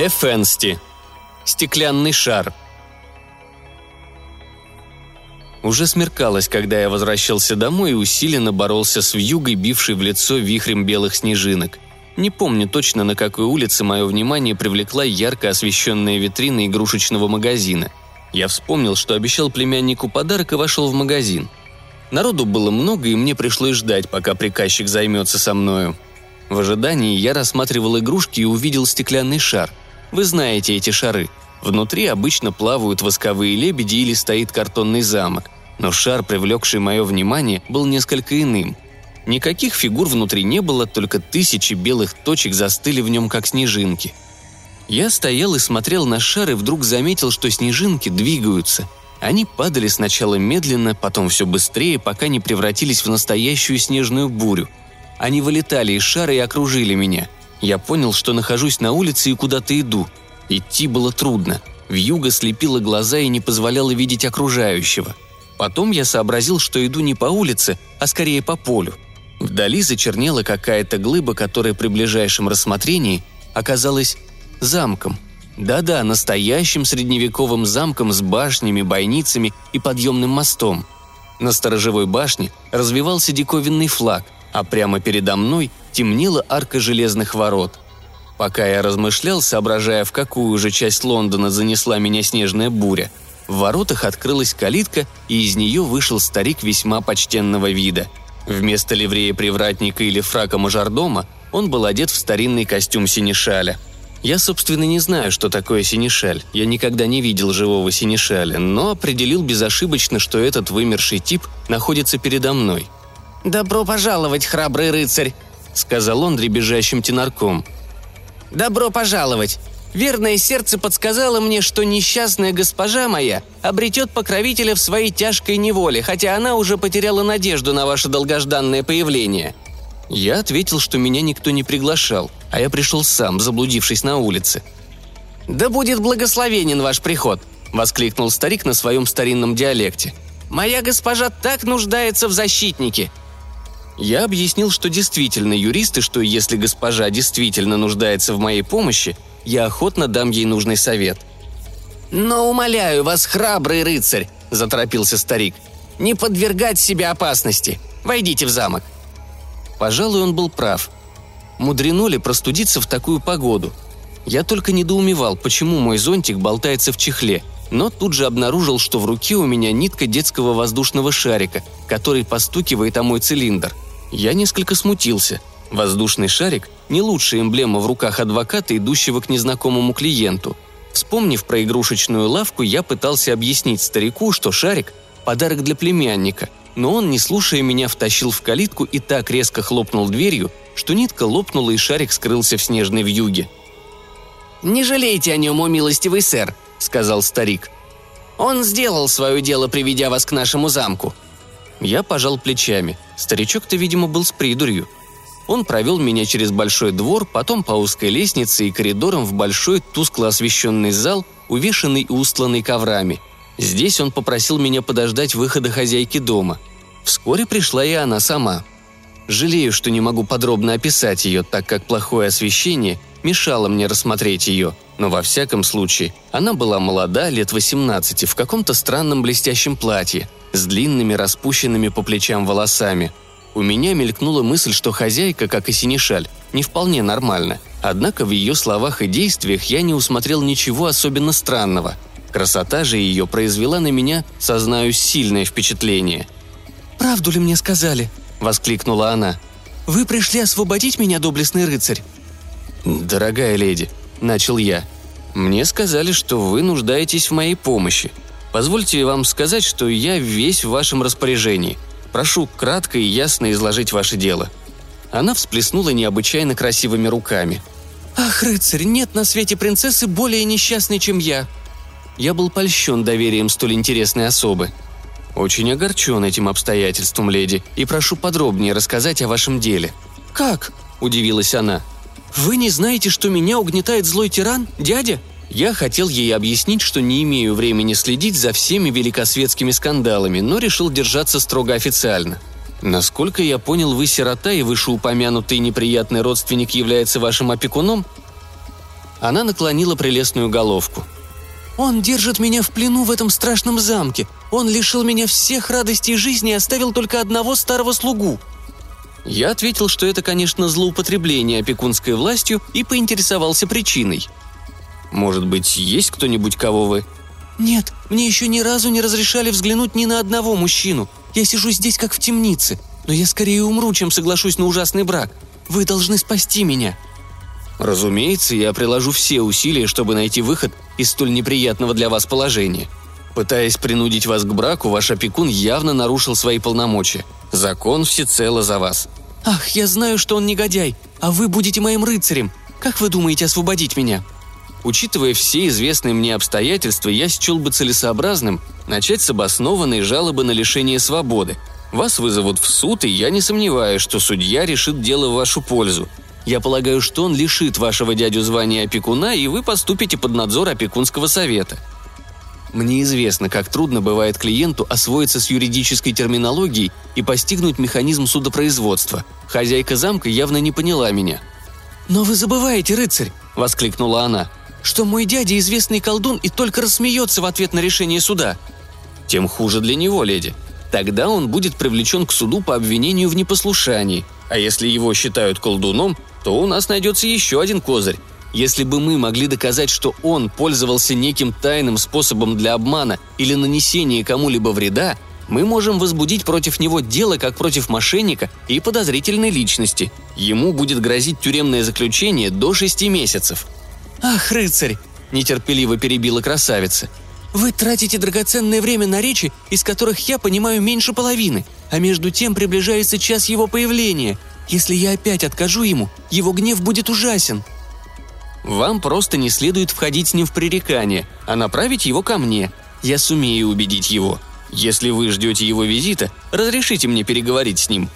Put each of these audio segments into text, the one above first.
Эфенсти. Стеклянный шар. Уже смеркалось, когда я возвращался домой и усиленно боролся с вьюгой, бившей в лицо вихрем белых снежинок. Не помню точно, на какой улице мое внимание привлекла ярко освещенная витрина игрушечного магазина. Я вспомнил, что обещал племяннику подарок и вошел в магазин. Народу было много, и мне пришлось ждать, пока приказчик займется со мною. В ожидании я рассматривал игрушки и увидел стеклянный шар. Вы знаете эти шары. Внутри обычно плавают восковые лебеди или стоит картонный замок. Но шар, привлекший мое внимание, был несколько иным. Никаких фигур внутри не было, только тысячи белых точек застыли в нем, как снежинки. Я стоял и смотрел на шар и вдруг заметил, что снежинки двигаются. Они падали сначала медленно, потом все быстрее, пока не превратились в настоящую снежную бурю – они вылетали из шара и окружили меня. Я понял, что нахожусь на улице и куда-то иду. Идти было трудно. Вьюга слепила глаза и не позволяла видеть окружающего. Потом я сообразил, что иду не по улице, а скорее по полю. Вдали зачернела какая-то глыба, которая при ближайшем рассмотрении оказалась замком. Да-да, настоящим средневековым замком с башнями, бойницами и подъемным мостом. На сторожевой башне развивался диковинный флаг – а прямо передо мной темнела арка железных ворот. Пока я размышлял, соображая, в какую же часть Лондона занесла меня снежная буря, в воротах открылась калитка, и из нее вышел старик весьма почтенного вида. Вместо ливрея привратника или фрака мажордома он был одет в старинный костюм синешаля. Я, собственно, не знаю, что такое синешаль. Я никогда не видел живого синешаля, но определил безошибочно, что этот вымерший тип находится передо мной – «Добро пожаловать, храбрый рыцарь», — сказал он дребезжащим тенарком. «Добро пожаловать. Верное сердце подсказало мне, что несчастная госпожа моя обретет покровителя в своей тяжкой неволе, хотя она уже потеряла надежду на ваше долгожданное появление». Я ответил, что меня никто не приглашал, а я пришел сам, заблудившись на улице. «Да будет благословенен ваш приход!» – воскликнул старик на своем старинном диалекте. «Моя госпожа так нуждается в защитнике. Я объяснил, что действительно юрист и что если госпожа действительно нуждается в моей помощи, я охотно дам ей нужный совет. «Но умоляю вас, храбрый рыцарь», – заторопился старик, – «не подвергать себя опасности. Войдите в замок». Пожалуй, он был прав. Мудрено ли простудиться в такую погоду? Я только недоумевал, почему мой зонтик болтается в чехле, но тут же обнаружил, что в руке у меня нитка детского воздушного шарика, который постукивает о мой цилиндр – я несколько смутился. Воздушный шарик – не лучшая эмблема в руках адвоката, идущего к незнакомому клиенту. Вспомнив про игрушечную лавку, я пытался объяснить старику, что шарик – подарок для племянника, но он, не слушая меня, втащил в калитку и так резко хлопнул дверью, что нитка лопнула и шарик скрылся в снежной вьюге. «Не жалейте о нем, о милостивый сэр», — сказал старик. «Он сделал свое дело, приведя вас к нашему замку. Я пожал плечами. Старичок-то, видимо, был с придурью. Он провел меня через большой двор, потом по узкой лестнице и коридорам в большой тускло освещенный зал, увешанный и устланный коврами. Здесь он попросил меня подождать выхода хозяйки дома. Вскоре пришла и она сама. Жалею, что не могу подробно описать ее, так как плохое освещение мешало мне рассмотреть ее. Но во всяком случае, она была молода, лет 18, в каком-то странном блестящем платье – с длинными распущенными по плечам волосами. У меня мелькнула мысль, что хозяйка, как и Синишаль, не вполне нормальна. Однако в ее словах и действиях я не усмотрел ничего особенно странного. Красота же ее произвела на меня, сознаюсь, сильное впечатление. «Правду ли мне сказали?» – воскликнула она. «Вы пришли освободить меня, доблестный рыцарь?» «Дорогая леди», – начал я, – «мне сказали, что вы нуждаетесь в моей помощи. Позвольте вам сказать, что я весь в вашем распоряжении. Прошу кратко и ясно изложить ваше дело». Она всплеснула необычайно красивыми руками. «Ах, рыцарь, нет на свете принцессы более несчастной, чем я!» Я был польщен доверием столь интересной особы. «Очень огорчен этим обстоятельством, леди, и прошу подробнее рассказать о вашем деле». «Как?» – удивилась она. «Вы не знаете, что меня угнетает злой тиран, дядя?» Я хотел ей объяснить, что не имею времени следить за всеми великосветскими скандалами, но решил держаться строго официально. Насколько я понял, вы сирота, и вышеупомянутый неприятный родственник является вашим опекуном? Она наклонила прелестную головку. «Он держит меня в плену в этом страшном замке. Он лишил меня всех радостей жизни и оставил только одного старого слугу». Я ответил, что это, конечно, злоупотребление опекунской властью и поинтересовался причиной. «Может быть, есть кто-нибудь, кого вы...» «Нет, мне еще ни разу не разрешали взглянуть ни на одного мужчину. Я сижу здесь, как в темнице. Но я скорее умру, чем соглашусь на ужасный брак. Вы должны спасти меня». «Разумеется, я приложу все усилия, чтобы найти выход из столь неприятного для вас положения. Пытаясь принудить вас к браку, ваш опекун явно нарушил свои полномочия. Закон всецело за вас». «Ах, я знаю, что он негодяй, а вы будете моим рыцарем. Как вы думаете освободить меня?» Учитывая все известные мне обстоятельства, я счел бы целесообразным начать с обоснованной жалобы на лишение свободы. Вас вызовут в суд, и я не сомневаюсь, что судья решит дело в вашу пользу. Я полагаю, что он лишит вашего дядю звания опекуна, и вы поступите под надзор опекунского совета. Мне известно, как трудно бывает клиенту освоиться с юридической терминологией и постигнуть механизм судопроизводства. Хозяйка замка явно не поняла меня. «Но вы забываете, рыцарь!» – воскликнула она что мой дядя известный колдун и только рассмеется в ответ на решение суда. Тем хуже для него, леди. Тогда он будет привлечен к суду по обвинению в непослушании. А если его считают колдуном, то у нас найдется еще один козырь. Если бы мы могли доказать, что он пользовался неким тайным способом для обмана или нанесения кому-либо вреда, мы можем возбудить против него дело как против мошенника и подозрительной личности. Ему будет грозить тюремное заключение до шести месяцев – «Ах, рыцарь!» – нетерпеливо перебила красавица. «Вы тратите драгоценное время на речи, из которых я понимаю меньше половины, а между тем приближается час его появления. Если я опять откажу ему, его гнев будет ужасен». «Вам просто не следует входить с ним в пререкание, а направить его ко мне. Я сумею убедить его. Если вы ждете его визита, разрешите мне переговорить с ним».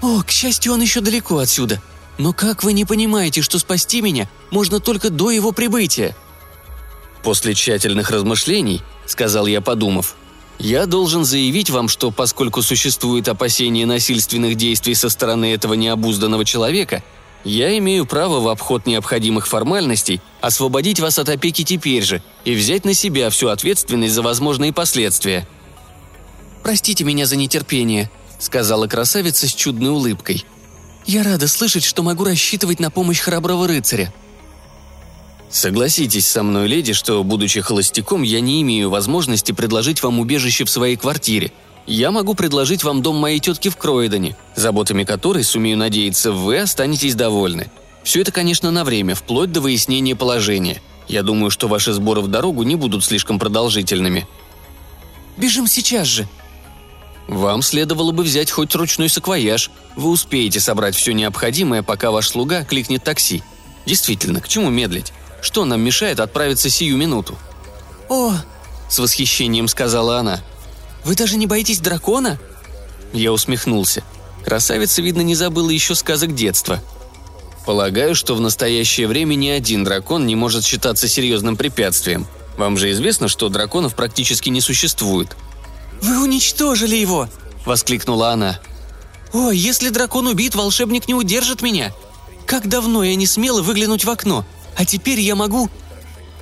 «О, к счастью, он еще далеко отсюда», но как вы не понимаете, что спасти меня можно только до его прибытия?» «После тщательных размышлений», — сказал я, подумав, «я должен заявить вам, что поскольку существует опасение насильственных действий со стороны этого необузданного человека, я имею право в обход необходимых формальностей освободить вас от опеки теперь же и взять на себя всю ответственность за возможные последствия». «Простите меня за нетерпение», — сказала красавица с чудной улыбкой — я рада слышать, что могу рассчитывать на помощь храброго рыцаря». «Согласитесь со мной, леди, что, будучи холостяком, я не имею возможности предложить вам убежище в своей квартире. Я могу предложить вам дом моей тетки в Кроидоне, заботами которой, сумею надеяться, вы останетесь довольны. Все это, конечно, на время, вплоть до выяснения положения. Я думаю, что ваши сборы в дорогу не будут слишком продолжительными». «Бежим сейчас же», вам следовало бы взять хоть ручной саквояж. Вы успеете собрать все необходимое, пока ваш слуга кликнет такси. Действительно, к чему медлить? Что нам мешает отправиться сию минуту?» «О!» – с восхищением сказала она. «Вы даже не боитесь дракона?» Я усмехнулся. Красавица, видно, не забыла еще сказок детства. Полагаю, что в настоящее время ни один дракон не может считаться серьезным препятствием. Вам же известно, что драконов практически не существует – «Вы уничтожили его!» – воскликнула она. «О, если дракон убит, волшебник не удержит меня! Как давно я не смела выглянуть в окно, а теперь я могу...»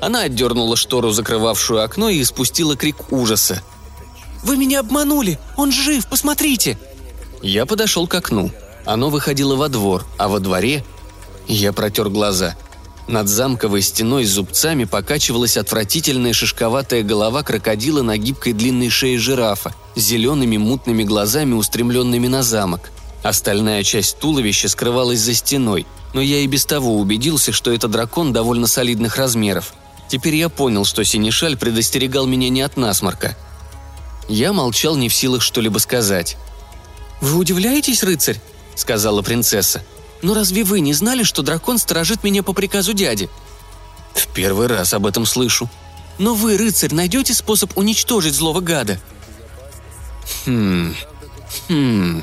Она отдернула штору, закрывавшую окно, и испустила крик ужаса. «Вы меня обманули! Он жив, посмотрите!» Я подошел к окну. Оно выходило во двор, а во дворе... Я протер глаза. Над замковой стеной с зубцами покачивалась отвратительная шишковатая голова крокодила на гибкой длинной шее жирафа, зелеными мутными глазами, устремленными на замок. Остальная часть туловища скрывалась за стеной, но я и без того убедился, что это дракон довольно солидных размеров. Теперь я понял, что Синишаль предостерегал меня не от насморка. Я молчал не в силах что-либо сказать. «Вы удивляетесь, рыцарь?» – сказала принцесса. Но разве вы не знали, что дракон сторожит меня по приказу дяди?» «В первый раз об этом слышу». «Но вы, рыцарь, найдете способ уничтожить злого гада?» «Хм... Хм...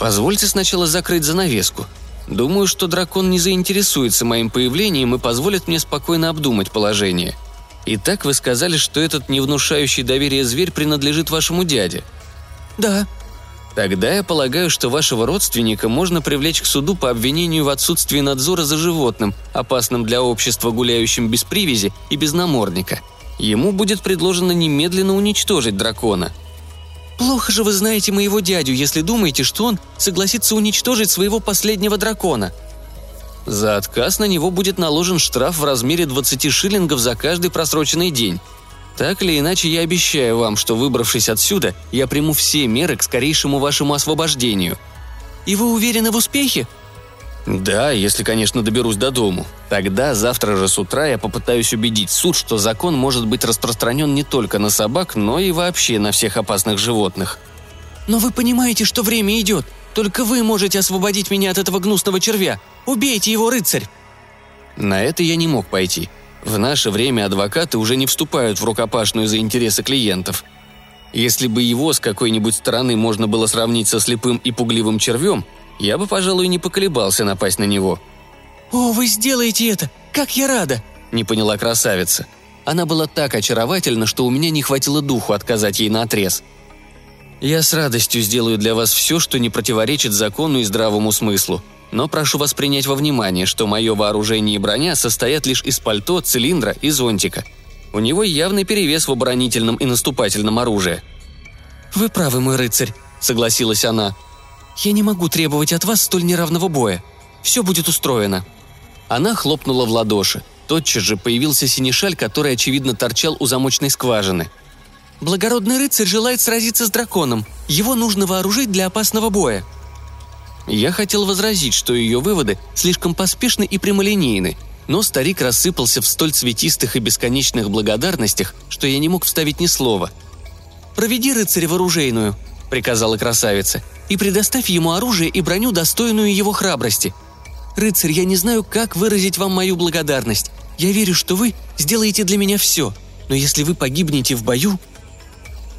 Позвольте сначала закрыть занавеску. Думаю, что дракон не заинтересуется моим появлением и позволит мне спокойно обдумать положение. Итак, вы сказали, что этот невнушающий доверие зверь принадлежит вашему дяде?» «Да», Тогда я полагаю, что вашего родственника можно привлечь к суду по обвинению в отсутствии надзора за животным, опасным для общества, гуляющим без привязи и без намордника. Ему будет предложено немедленно уничтожить дракона. Плохо же вы знаете моего дядю, если думаете, что он согласится уничтожить своего последнего дракона. За отказ на него будет наложен штраф в размере 20 шиллингов за каждый просроченный день. Так или иначе, я обещаю вам, что, выбравшись отсюда, я приму все меры к скорейшему вашему освобождению». «И вы уверены в успехе?» «Да, если, конечно, доберусь до дому. Тогда, завтра же с утра, я попытаюсь убедить суд, что закон может быть распространен не только на собак, но и вообще на всех опасных животных». «Но вы понимаете, что время идет. Только вы можете освободить меня от этого гнусного червя. Убейте его, рыцарь!» На это я не мог пойти. В наше время адвокаты уже не вступают в рукопашную за интересы клиентов. Если бы его с какой-нибудь стороны можно было сравнить со слепым и пугливым червем, я бы, пожалуй, не поколебался напасть на него. «О, вы сделаете это! Как я рада!» – не поняла красавица. Она была так очаровательна, что у меня не хватило духу отказать ей на отрез. «Я с радостью сделаю для вас все, что не противоречит закону и здравому смыслу», но прошу вас принять во внимание, что мое вооружение и броня состоят лишь из пальто, цилиндра и зонтика. У него явный перевес в оборонительном и наступательном оружии». «Вы правы, мой рыцарь», — согласилась она. «Я не могу требовать от вас столь неравного боя. Все будет устроено». Она хлопнула в ладоши. Тотчас же появился синешаль, который, очевидно, торчал у замочной скважины. «Благородный рыцарь желает сразиться с драконом. Его нужно вооружить для опасного боя», я хотел возразить, что ее выводы слишком поспешны и прямолинейны, но старик рассыпался в столь цветистых и бесконечных благодарностях, что я не мог вставить ни слова. «Проведи рыцаря в оружейную», — приказала красавица, «и предоставь ему оружие и броню, достойную его храбрости. Рыцарь, я не знаю, как выразить вам мою благодарность. Я верю, что вы сделаете для меня все, но если вы погибнете в бою...»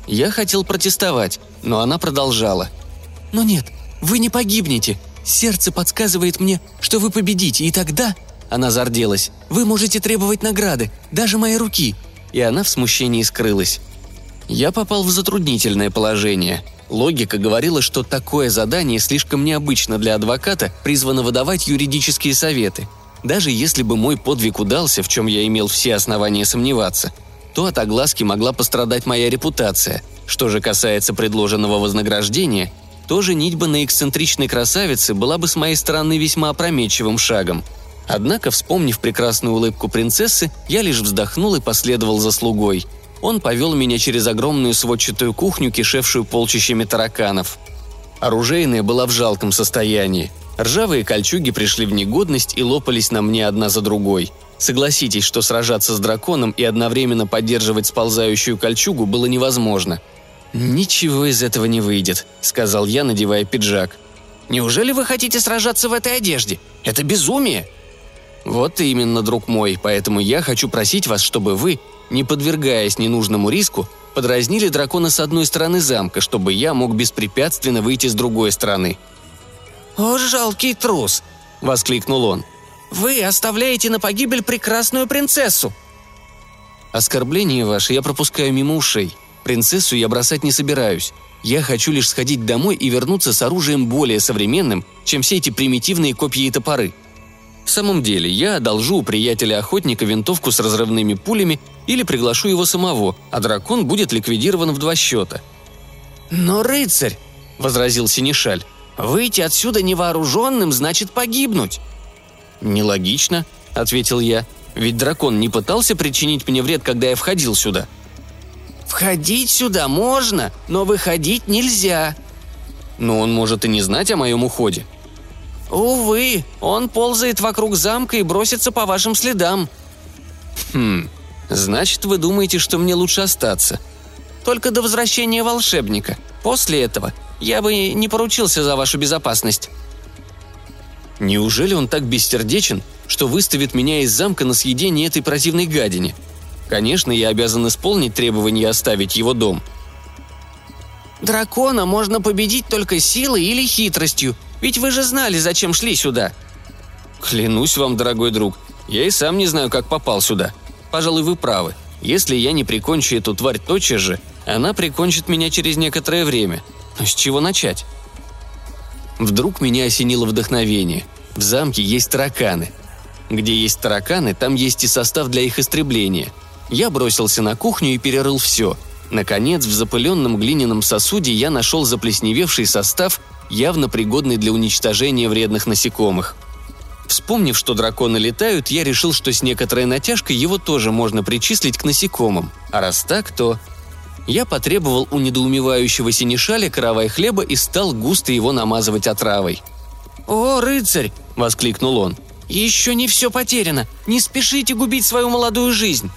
Я хотел протестовать, но она продолжала. «Но нет, вы не погибнете. Сердце подсказывает мне, что вы победите, и тогда...» Она зарделась. «Вы можете требовать награды, даже моей руки». И она в смущении скрылась. Я попал в затруднительное положение. Логика говорила, что такое задание слишком необычно для адвоката, призванного давать юридические советы. Даже если бы мой подвиг удался, в чем я имел все основания сомневаться, то от огласки могла пострадать моя репутация. Что же касается предложенного вознаграждения, то женитьба на эксцентричной красавице была бы с моей стороны весьма опрометчивым шагом. Однако, вспомнив прекрасную улыбку принцессы, я лишь вздохнул и последовал за слугой. Он повел меня через огромную сводчатую кухню, кишевшую полчищами тараканов. Оружейная была в жалком состоянии. Ржавые кольчуги пришли в негодность и лопались на мне одна за другой. Согласитесь, что сражаться с драконом и одновременно поддерживать сползающую кольчугу было невозможно – «Ничего из этого не выйдет», — сказал я, надевая пиджак. «Неужели вы хотите сражаться в этой одежде? Это безумие!» «Вот именно, друг мой, поэтому я хочу просить вас, чтобы вы, не подвергаясь ненужному риску, подразнили дракона с одной стороны замка, чтобы я мог беспрепятственно выйти с другой стороны». «О, жалкий трус!» — воскликнул он. «Вы оставляете на погибель прекрасную принцессу!» «Оскорбление ваше я пропускаю мимо ушей. Принцессу я бросать не собираюсь. Я хочу лишь сходить домой и вернуться с оружием более современным, чем все эти примитивные копья и топоры. В самом деле, я одолжу у приятеля-охотника винтовку с разрывными пулями или приглашу его самого, а дракон будет ликвидирован в два счета. «Но, рыцарь!» – возразил Синишаль. «Выйти отсюда невооруженным значит погибнуть!» «Нелогично», – ответил я. «Ведь дракон не пытался причинить мне вред, когда я входил сюда». Входить сюда можно, но выходить нельзя». «Но он может и не знать о моем уходе». «Увы, он ползает вокруг замка и бросится по вашим следам». «Хм, значит, вы думаете, что мне лучше остаться?» «Только до возвращения волшебника. После этого я бы не поручился за вашу безопасность». «Неужели он так бессердечен, что выставит меня из замка на съедение этой противной гадине?» Конечно, я обязан исполнить требования и оставить его дом. Дракона можно победить только силой или хитростью, ведь вы же знали, зачем шли сюда. Клянусь вам, дорогой друг, я и сам не знаю, как попал сюда. Пожалуй, вы правы. Если я не прикончу эту тварь тотчас же, она прикончит меня через некоторое время. Но с чего начать? Вдруг меня осенило вдохновение. В замке есть тараканы. Где есть тараканы, там есть и состав для их истребления. Я бросился на кухню и перерыл все. Наконец, в запыленном глиняном сосуде я нашел заплесневевший состав, явно пригодный для уничтожения вредных насекомых. Вспомнив, что драконы летают, я решил, что с некоторой натяжкой его тоже можно причислить к насекомым. А раз так, то... Я потребовал у недоумевающего синешаля каравай хлеба и стал густо его намазывать отравой. «О, рыцарь!» – воскликнул он. «Еще не все потеряно! Не спешите губить свою молодую жизнь!»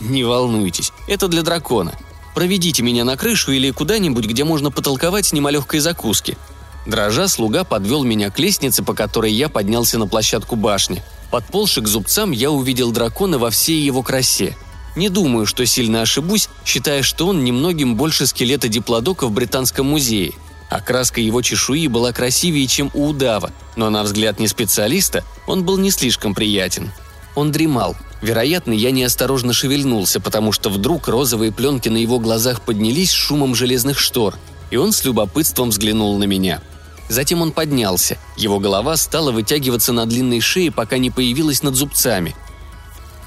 «Не волнуйтесь, это для дракона. Проведите меня на крышу или куда-нибудь, где можно потолковать с немалегкой закуски. Дрожа, слуга подвел меня к лестнице, по которой я поднялся на площадку башни. Подползши к зубцам, я увидел дракона во всей его красе. Не думаю, что сильно ошибусь, считая, что он немногим больше скелета диплодока в Британском музее. Окраска его чешуи была красивее, чем у удава, но на взгляд не специалиста он был не слишком приятен. Он дремал. Вероятно, я неосторожно шевельнулся, потому что вдруг розовые пленки на его глазах поднялись шумом железных штор, и он с любопытством взглянул на меня – Затем он поднялся. Его голова стала вытягиваться на длинной шее, пока не появилась над зубцами.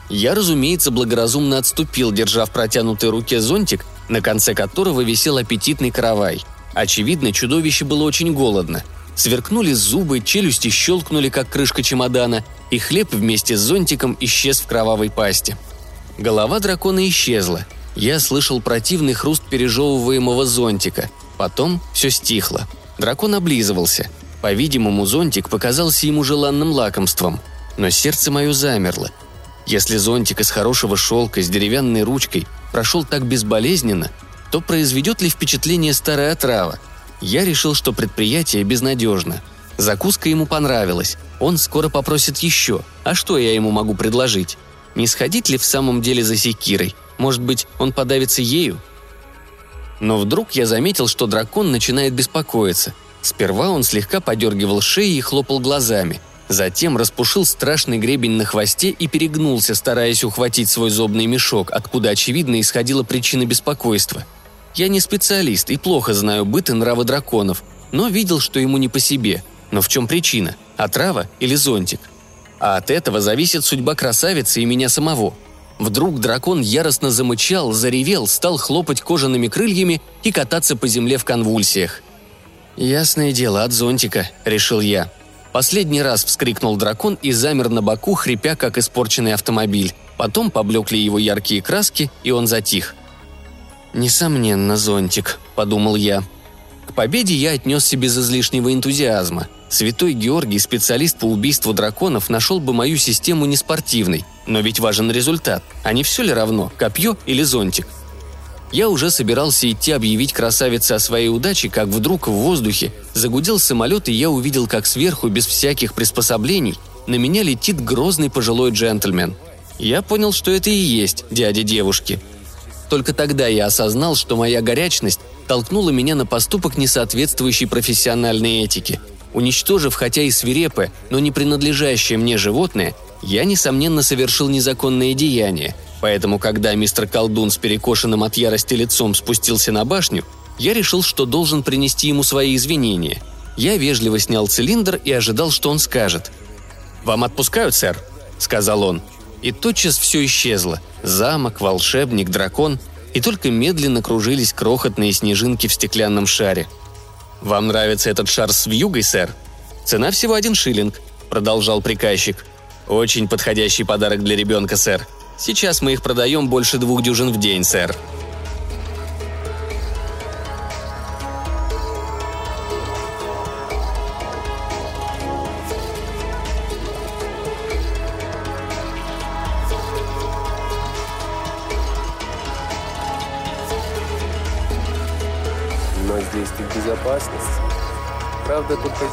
Я, разумеется, благоразумно отступил, держа в протянутой руке зонтик, на конце которого висел аппетитный каравай. Очевидно, чудовище было очень голодно. Сверкнули зубы, челюсти щелкнули, как крышка чемодана, и хлеб вместе с зонтиком исчез в кровавой пасти. Голова дракона исчезла. Я слышал противный хруст пережевываемого зонтика. Потом все стихло. Дракон облизывался. По-видимому, зонтик показался ему желанным лакомством. Но сердце мое замерло. Если зонтик из хорошего шелка с деревянной ручкой прошел так безболезненно, то произведет ли впечатление старая отрава? Я решил, что предприятие безнадежно. Закуска ему понравилась. Он скоро попросит еще. А что я ему могу предложить? Не сходить ли в самом деле за секирой? Может быть, он подавится ею? Но вдруг я заметил, что дракон начинает беспокоиться. Сперва он слегка подергивал шеи и хлопал глазами. Затем распушил страшный гребень на хвосте и перегнулся, стараясь ухватить свой зобный мешок, откуда, очевидно, исходила причина беспокойства. Я не специалист и плохо знаю быт и нравы драконов, но видел, что ему не по себе. Но в чем причина? Отрава или зонтик? А от этого зависит судьба красавицы и меня самого – Вдруг дракон яростно замычал, заревел, стал хлопать кожаными крыльями и кататься по земле в конвульсиях. «Ясное дело, от зонтика», — решил я. Последний раз вскрикнул дракон и замер на боку, хрипя, как испорченный автомобиль. Потом поблекли его яркие краски, и он затих. «Несомненно, зонтик», — подумал я. К победе я отнесся без излишнего энтузиазма. Святой Георгий, специалист по убийству драконов, нашел бы мою систему неспортивной. Но ведь важен результат. А не все ли равно, копье или зонтик? Я уже собирался идти объявить красавице о своей удаче, как вдруг в воздухе загудел самолет, и я увидел, как сверху, без всяких приспособлений, на меня летит грозный пожилой джентльмен. Я понял, что это и есть дядя девушки. Только тогда я осознал, что моя горячность толкнула меня на поступок, не соответствующий профессиональной этике – Уничтожив хотя и свирепое, но не принадлежащее мне животное, я, несомненно, совершил незаконное деяние. Поэтому, когда мистер Колдун с перекошенным от ярости лицом спустился на башню, я решил, что должен принести ему свои извинения. Я вежливо снял цилиндр и ожидал, что он скажет. «Вам отпускают, сэр?» – сказал он. И тотчас все исчезло. Замок, волшебник, дракон. И только медленно кружились крохотные снежинки в стеклянном шаре – «Вам нравится этот шар с вьюгой, сэр? Цена всего один шиллинг», — продолжал приказчик. «Очень подходящий подарок для ребенка, сэр. Сейчас мы их продаем больше двух дюжин в день, сэр». Правда, здесь.